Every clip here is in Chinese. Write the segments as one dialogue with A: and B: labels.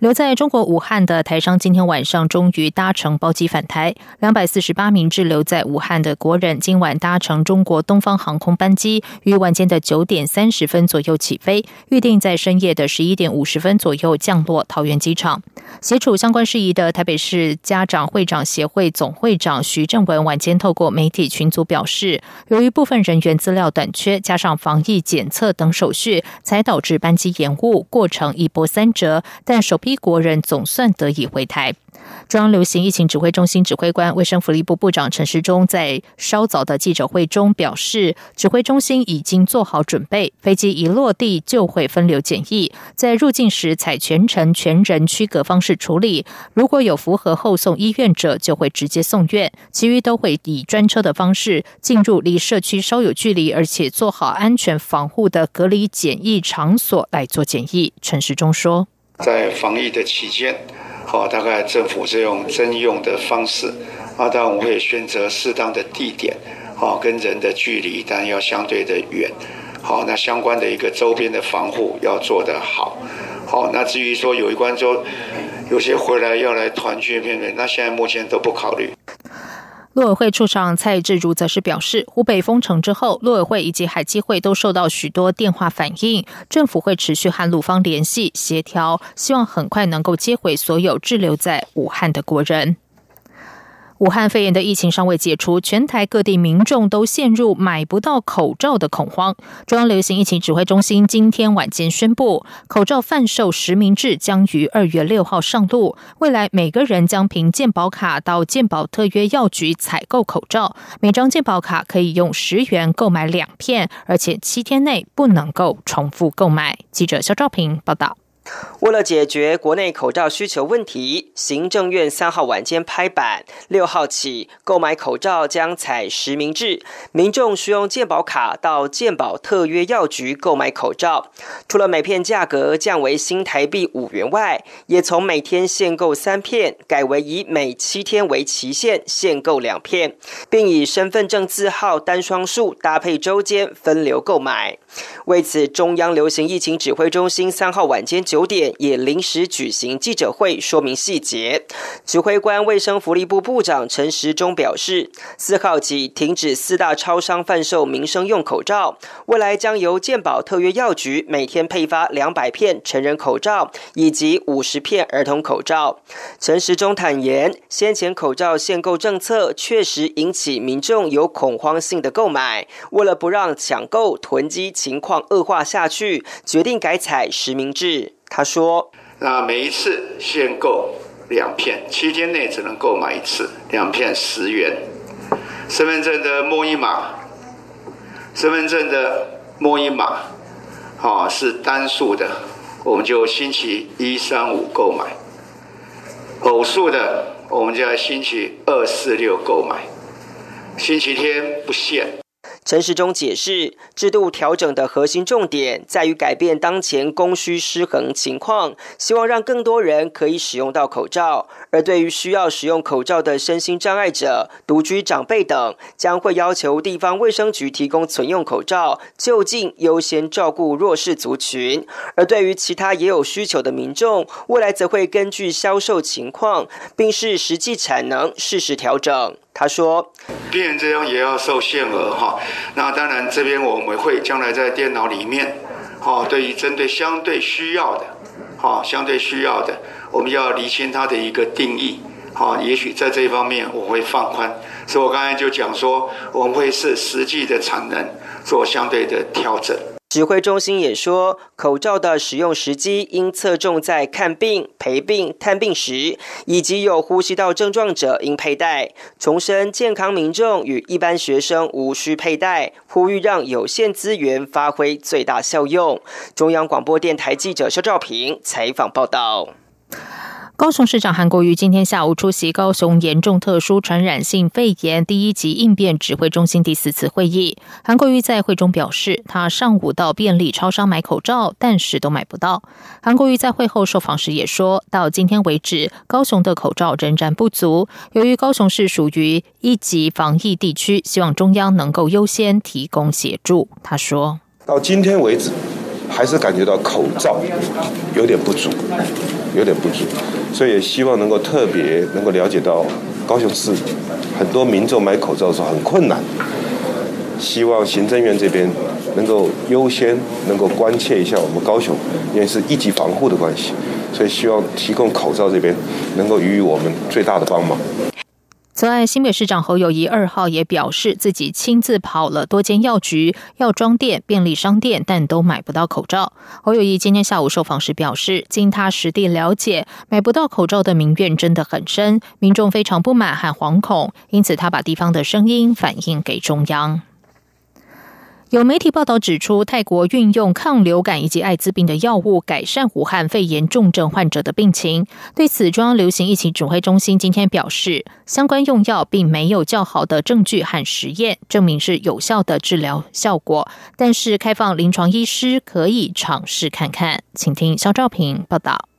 A: 留在中国武汉的台商今天晚上终于搭乘包机返台。两百四十八名滞留在武汉的国人今晚搭乘中国东方航空班机，于晚间的九点三十分左右起飞，预定在深夜的十一点五十分左右降落桃园机场。协助相关事宜的台北市家长会长协会总会长徐正文晚间透过媒体群组表示，由于部分人员资料短缺，加上防疫检测等手续，才导致班机延误，过程一波三折。但首批。一国人总算得以回台。中央流行疫情指挥中心指挥官、卫生福利部部长陈时中在稍早的记者会中表示，指挥中心已经做好准备，飞机一落地就会分流检疫，在入境时采全程全人区隔方式处理。如果有符合后送医院者，就会直接送院，其余都会以专车的方式进入离社区稍有距离而且做好安全防护的隔离检疫场所来做检疫。陈时中说。
B: 在防疫的期间，好，大概政府是用征用的方式，啊，当然我们会选择适当的地点，好，跟人的距离当然要相对的远，好，那相关的一个周边的防护要做得好，好，那至于说有一关州有些回来要来团聚片片，那现在目前都不考虑。
A: 陆委会处长蔡志如则是表示，湖北封城之后，陆委会以及海基会都受到许多电话反映，政府会持续和陆方联系协调，希望很快能够接回所有滞留在武汉的国人。武汉肺炎的疫情尚未解除，全台各地民众都陷入买不到口罩的恐慌。中央流行疫情指挥中心今天晚间宣布，口罩贩售实名制将于二月六号上路。未来每个人将凭健保卡到健保特约药局采购口罩，每张健保卡可以用十元购买两片，而且七天内不能够重复购买。记者肖兆平报道。
C: 为了解决国内口罩需求问题，行政院三号晚间拍板，六号起购买口罩将采实名制，民众需用健保卡到健保特约药局购买口罩。除了每片价格降为新台币五元外，也从每天限购三片改为以每七天为期限限购两片，并以身份证字号单双数搭配周间分流购买。为此，中央流行疫情指挥中心三号晚间九点也临时举行记者会，说明细节。指挥官卫生福利部部长陈时中表示，四号起停止四大超商贩售民生用口罩，未来将由健保特约药局每天配发两百片成人口罩以及五十片儿童口罩。陈时中坦言，先前口罩限购政策确实引起民众有恐慌性的购买，为了不让抢购囤积。情况恶化下去，决定改采实名制。他说：“
B: 那每一次限购两片，七天内只能购买一次，两片十元。身份证的摸一码，身份证的摸一码，好是单数的，我们就星期一、三、五购买；偶数的，我们就要星期二、四、六购买。星期天不限。”
C: 陈时中解释，制度调整的核心重点在于改变当前供需失衡情况，希望让更多人可以使用到口罩。而对于需要使用口罩的身心障碍者、独居长辈等，将会要求地方卫生局提供存用口罩，就近优先照顾弱势族群。而对于其他也有需求的民众，未来则会根据销售情况，并视实际产能适时调整。他说：“
B: 病人这样也要受限额哈。那当然，这边我们会将来在电脑里面，哦，对于针对相对需要的，好，相对需要的，我们要厘清它的一个定义。好，也许在这一方面我会放宽。所以我刚才就讲说，我们会是实际的产能做相对的调整。”
C: 指挥中心也说，口罩的使用时机应侧重在看病、陪病、探病时，以及有呼吸道症状者应佩戴。重申健康民众与一般学生无需佩戴，呼吁让有限资源发挥最大效用。中央广播电台记者肖照平采访报道。
A: 高雄市长韩国瑜今天下午出席高雄严重特殊传染性肺炎第一级应变指挥中心第四次会议。韩国瑜在会中表示，他上午到便利超商买口罩，但是都买不到。韩国瑜在会后受访时也说，到今天为止，高雄的口罩仍然不足。由于高雄市属于一级防疫地区，希望中央能够优先提供协助。他说，
D: 到今天为止，还是感觉到口罩有点不足。有点不足，所以也希望能够特别能够了解到高雄市很多民众买口罩的时候很困难，希望行政院这边能够优先能够关切一下我们高雄，因为是一级防护的关系，所以希望提供口罩这边能够予以我们最大的帮忙。
A: 此外，新北市长侯友谊二号也表示，自己亲自跑了多间药局、药妆店、便利商店，但都买不到口罩。侯友谊今天下午受访时表示，经他实地了解，买不到口罩的民怨真的很深，民众非常不满和惶恐，因此他把地方的声音反映给中央。有媒体报道指出，泰国运用抗流感以及艾滋病的药物改善武汉肺炎重症患者的病情。对此，中央流行疫情指挥中心今天表示，相关用药并没有较好的证据和实验证明是有效的治疗效果，但是开放临床医师可以尝试看看。请听肖兆平报道。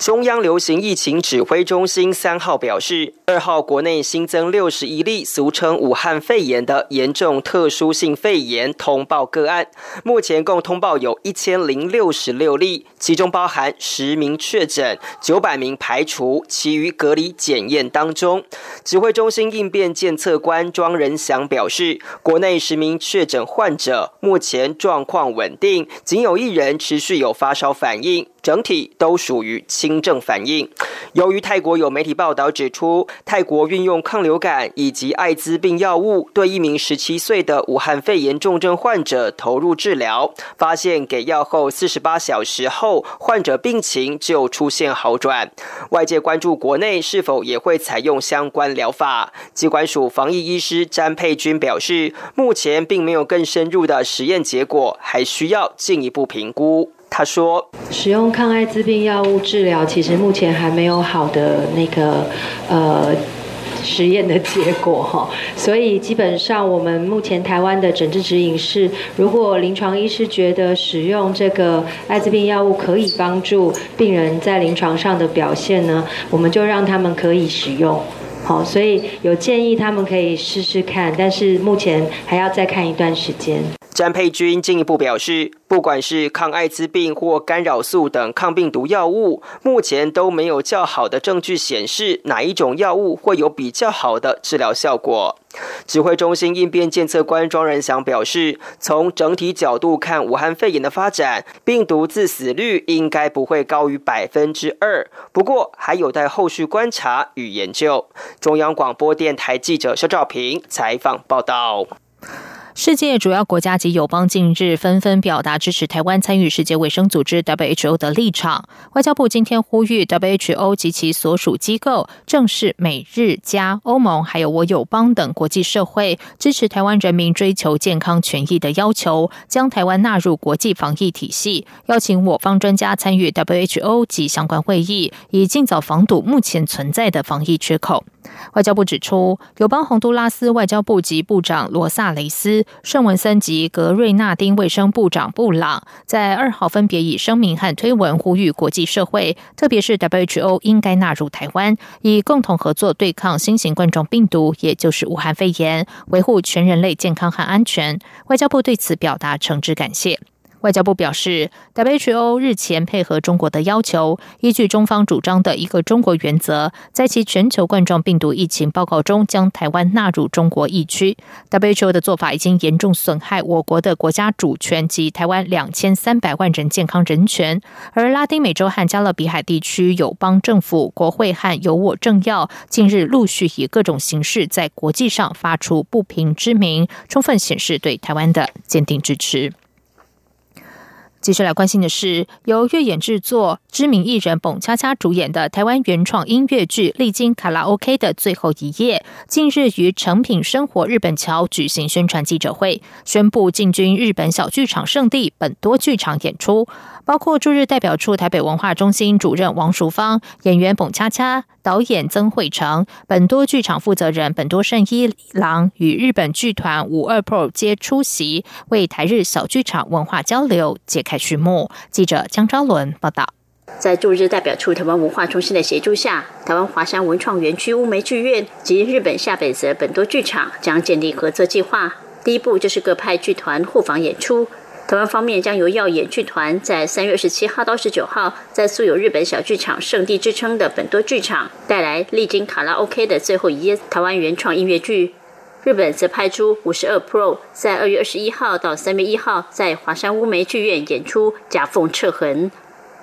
C: 中央流行疫情指挥中心三号表示，二号国内新增六十一例俗称武汉肺炎的严重特殊性肺炎通报个案，目前共通报有一千零六十六例，其中包含十名确诊，九百名排除，其余隔离检验当中。指挥中心应变监测官庄仁祥表示，国内十名确诊患者目前状况稳定，仅有一人持续有发烧反应。整体都属于轻症反应。由于泰国有媒体报道指出，泰国运用抗流感以及艾滋病药物对一名十七岁的武汉肺炎重症患者投入治疗，发现给药后四十八小时后，患者病情就出现好转。外界关注国内是否也会采用相关疗法。机关署防疫医师詹佩君表示，目前并没有更深入的实验结果，还需要进一步评估。他说：“
E: 使用抗艾滋病药物治疗，其实目前还没有好的那个呃实验的结果哈，所以基本上我们目前台湾的诊治指引是，如果临床医师觉得使用这个艾滋病药物可以帮助病人在临床上的表现呢，我们就让他们可以使用。好，所以有建议他们可以试试看，但是目前还要再看一段时间。”
C: 詹佩君进一步表示，不管是抗艾滋病或干扰素等抗病毒药物，目前都没有较好的证据显示哪一种药物会有比较好的治疗效果。指挥中心应变监测官庄仁祥表示，从整体角度看，武汉肺炎的发展，病毒致死率应该不会高于百分之二，不过还有待后续观察与研究。中央广播电台记者肖兆平采访报道。
A: 世界主要国家及友邦近日纷纷表达支持台湾参与世界卫生组织 （WHO） 的立场。外交部今天呼吁 WHO 及其所属机构，正是美日加、欧盟还有我友邦等国际社会支持台湾人民追求健康权益的要求，将台湾纳入国际防疫体系，邀请我方专家参与 WHO 及相关会议，以尽早防堵目前存在的防疫缺口。外交部指出，友邦洪都拉斯外交部及部长罗萨雷斯、圣文森及格瑞纳丁卫生部长布朗在二号分别以声明和推文呼吁国际社会，特别是 WHO 应该纳入台湾，以共同合作对抗新型冠状病毒，也就是武汉肺炎，维护全人类健康和安全。外交部对此表达诚挚感谢。外交部表示，WHO 日前配合中国的要求，依据中方主张的一个中国原则，在其全球冠状病毒疫情报告中将台湾纳入中国疫区。WHO 的做法已经严重损害我国的国家主权及台湾两千三百万人健康人权。而拉丁美洲和加勒比海地区友邦政府、国会和有我政要近日陆续以各种形式在国际上发出不平之名，充分显示对台湾的坚定支持。继续来关心的是，由越演制作、知名艺人蹦恰恰主演的台湾原创音乐剧《历经卡拉 OK 的最后一夜》，近日于成品生活日本桥举行宣传记者会，宣布进军日本小剧场圣地本多剧场演出。包括驻日代表处台北文化中心主任王淑芳、演员蹦恰恰、导演曾慧成、本多剧场负责人本多圣一郎与日本剧团五二 Pro 皆出席，为台日小剧场文化交流揭开序幕。记者江昭伦报道。
F: 在驻日代表处台湾文化中心的协助下，台湾华山文创园区乌梅剧院及日本下北泽本多剧场将建立合作计划。第一步就是各派剧团互访演出。台湾方面将由耀演剧团在三月十七号到十九号，在素有日本小剧场圣地之称的本多剧场带来历经卡拉 OK 的最后一夜台湾原创音乐剧。日本则派出五十二 Pro，在二月二十一号到三月一号在华山乌梅剧院演出《夹缝彻痕》。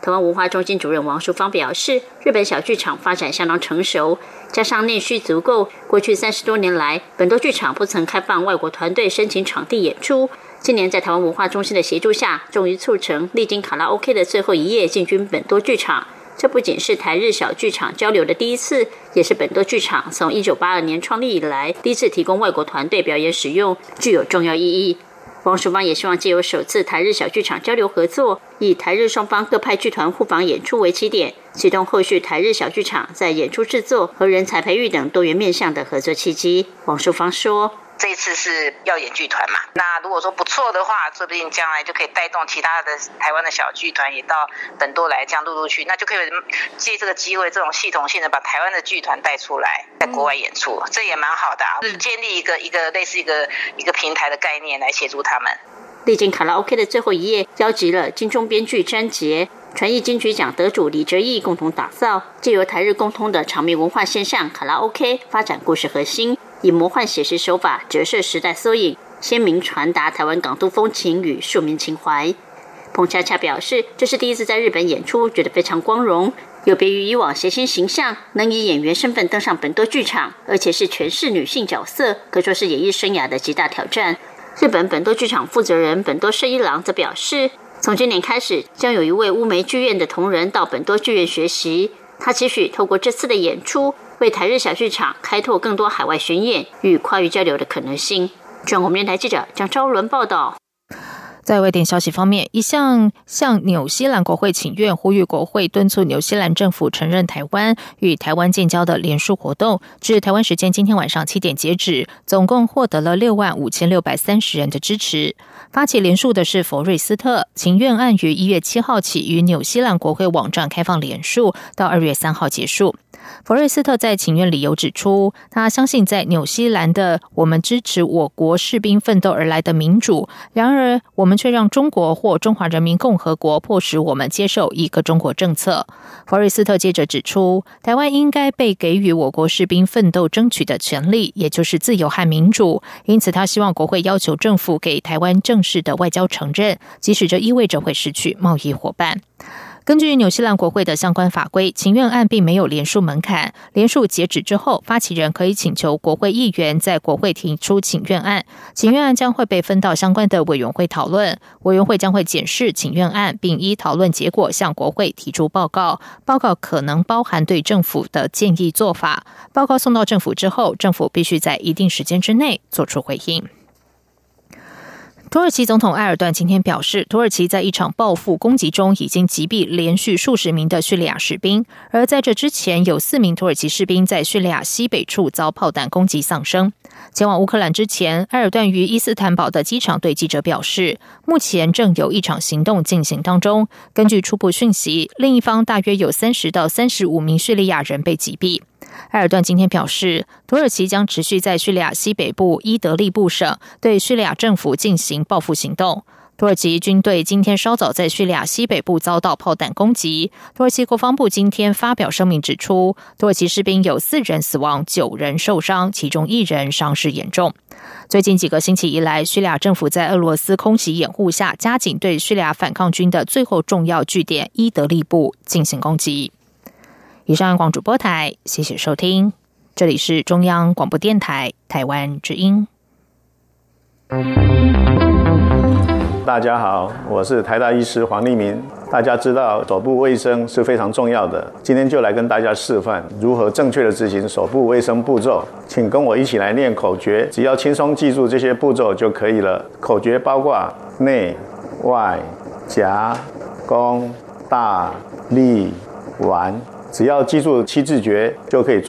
F: 台湾文化中心主任王淑芳表示，日本小剧场发展相当成熟，加上内需足够，过去三十多年来，本多剧场不曾开放外国团队申请场地演出。今年在台湾文化中心的协助下，终于促成历经卡拉 OK 的最后一夜进军本多剧场。这不仅是台日小剧场交流的第一次，也是本多剧场从一九八二年创立以来第一次提供外国团队表演使用，具有重要意义。王淑芳也希望借由首次台日小剧场交流合作，以台日双方各派剧团互访演出为起点，启动后续台日小剧场在演出制作和人才培育等多元面向的合作契机。王淑芳说。
G: 这次是要演剧团嘛？那如果说不错的话，说不定将来就可以带动其他的台湾的小剧团也到本多来，这样陆陆续，那就可以借这个机会，这种系统性的把台湾的剧团带出来，在国外演出，这也蛮好的啊。是建立一个一个类似一个一个平台的概念来协助他们。
F: 历经卡拉 OK 的最后一页，邀集了金钟编剧詹杰、传艺金曲奖得主李哲义共同打造，借由台日共通的场面文化现象卡拉 OK，发展故事核心。以魔幻写实手法折射时代缩影，鲜明传达台湾港都风情与庶民情怀。彭恰恰表示，这是第一次在日本演出，觉得非常光荣。有别于以往谐星形象，能以演员身份登上本多剧场，而且是全是女性角色，可说是演艺生涯的极大挑战。日本本多剧场负责人本多胜一郎则表示，从今年开始，将有一位乌梅剧院的同仁到本多剧院学习。他期许透过这次的演出。为台日小剧场开拓更多海外巡演与跨域交流的可能性。中国电台记者蒋昭伦报道。
A: 在外电消息方面，一项向纽西兰国会请愿，呼吁国会敦促纽西兰政府承认台湾与台湾建交的联署活动，至台湾时间今天晚上七点截止，总共获得了六万五千六百三十人的支持。发起联署的是佛瑞斯特，请愿案于一月七号起于纽西兰国会网站开放联署，到二月三号结束。弗瑞斯特在请愿理由指出，他相信在纽西兰的我们支持我国士兵奋斗而来的民主，然而我们却让中国或中华人民共和国迫使我们接受一个中国政策。弗瑞斯特接着指出，台湾应该被给予我国士兵奋斗争取的权利，也就是自由和民主。因此，他希望国会要求政府给台湾正式的外交承认，即使这意味着会失去贸易伙伴。根据纽西兰国会的相关法规，请愿案并没有连署门槛。连署截止之后，发起人可以请求国会议员在国会提出请愿案。请愿案将会被分到相关的委员会讨论，委员会将会检视请愿案，并依讨论结果向国会提出报告。报告可能包含对政府的建议做法。报告送到政府之后，政府必须在一定时间之内做出回应。土耳其总统埃尔段今天表示，土耳其在一场报复攻击中已经击毙连续数十名的叙利亚士兵，而在这之前有四名土耳其士兵在叙利亚西北处遭炮弹攻击丧生。前往乌克兰之前，埃尔段于伊斯坦堡的机场对记者表示，目前正有一场行动进行当中。根据初步讯息，另一方大约有三十到三十五名叙利亚人被击毙。埃尔段今天表示，土耳其将持续在叙利亚西北部伊德利布省对叙利亚政府进行报复行动。土耳其军队今天稍早在叙利亚西北部遭到炮弹攻击。土耳其国防部今天发表声明指出，土耳其士兵有四人死亡，九人受伤，其中一人伤势严重。最近几个星期以来，叙利亚政府在俄罗斯空袭掩护下，加紧对叙利亚反抗军的最后重要据点伊德利布进行攻击。以上广主播台，谢谢收听，这里是中央广播电台台湾之音。
H: 大家好，我是台大医师黄立明。大家知道手部卫生是非常重要的，今天就来跟大家示范如何正确的执行手部卫生步骤。请跟我一起来念口诀，只要轻松记住这些步骤就可以了。口诀包括内、外、夹、弓、大、立、丸，只要记住七字诀就可以。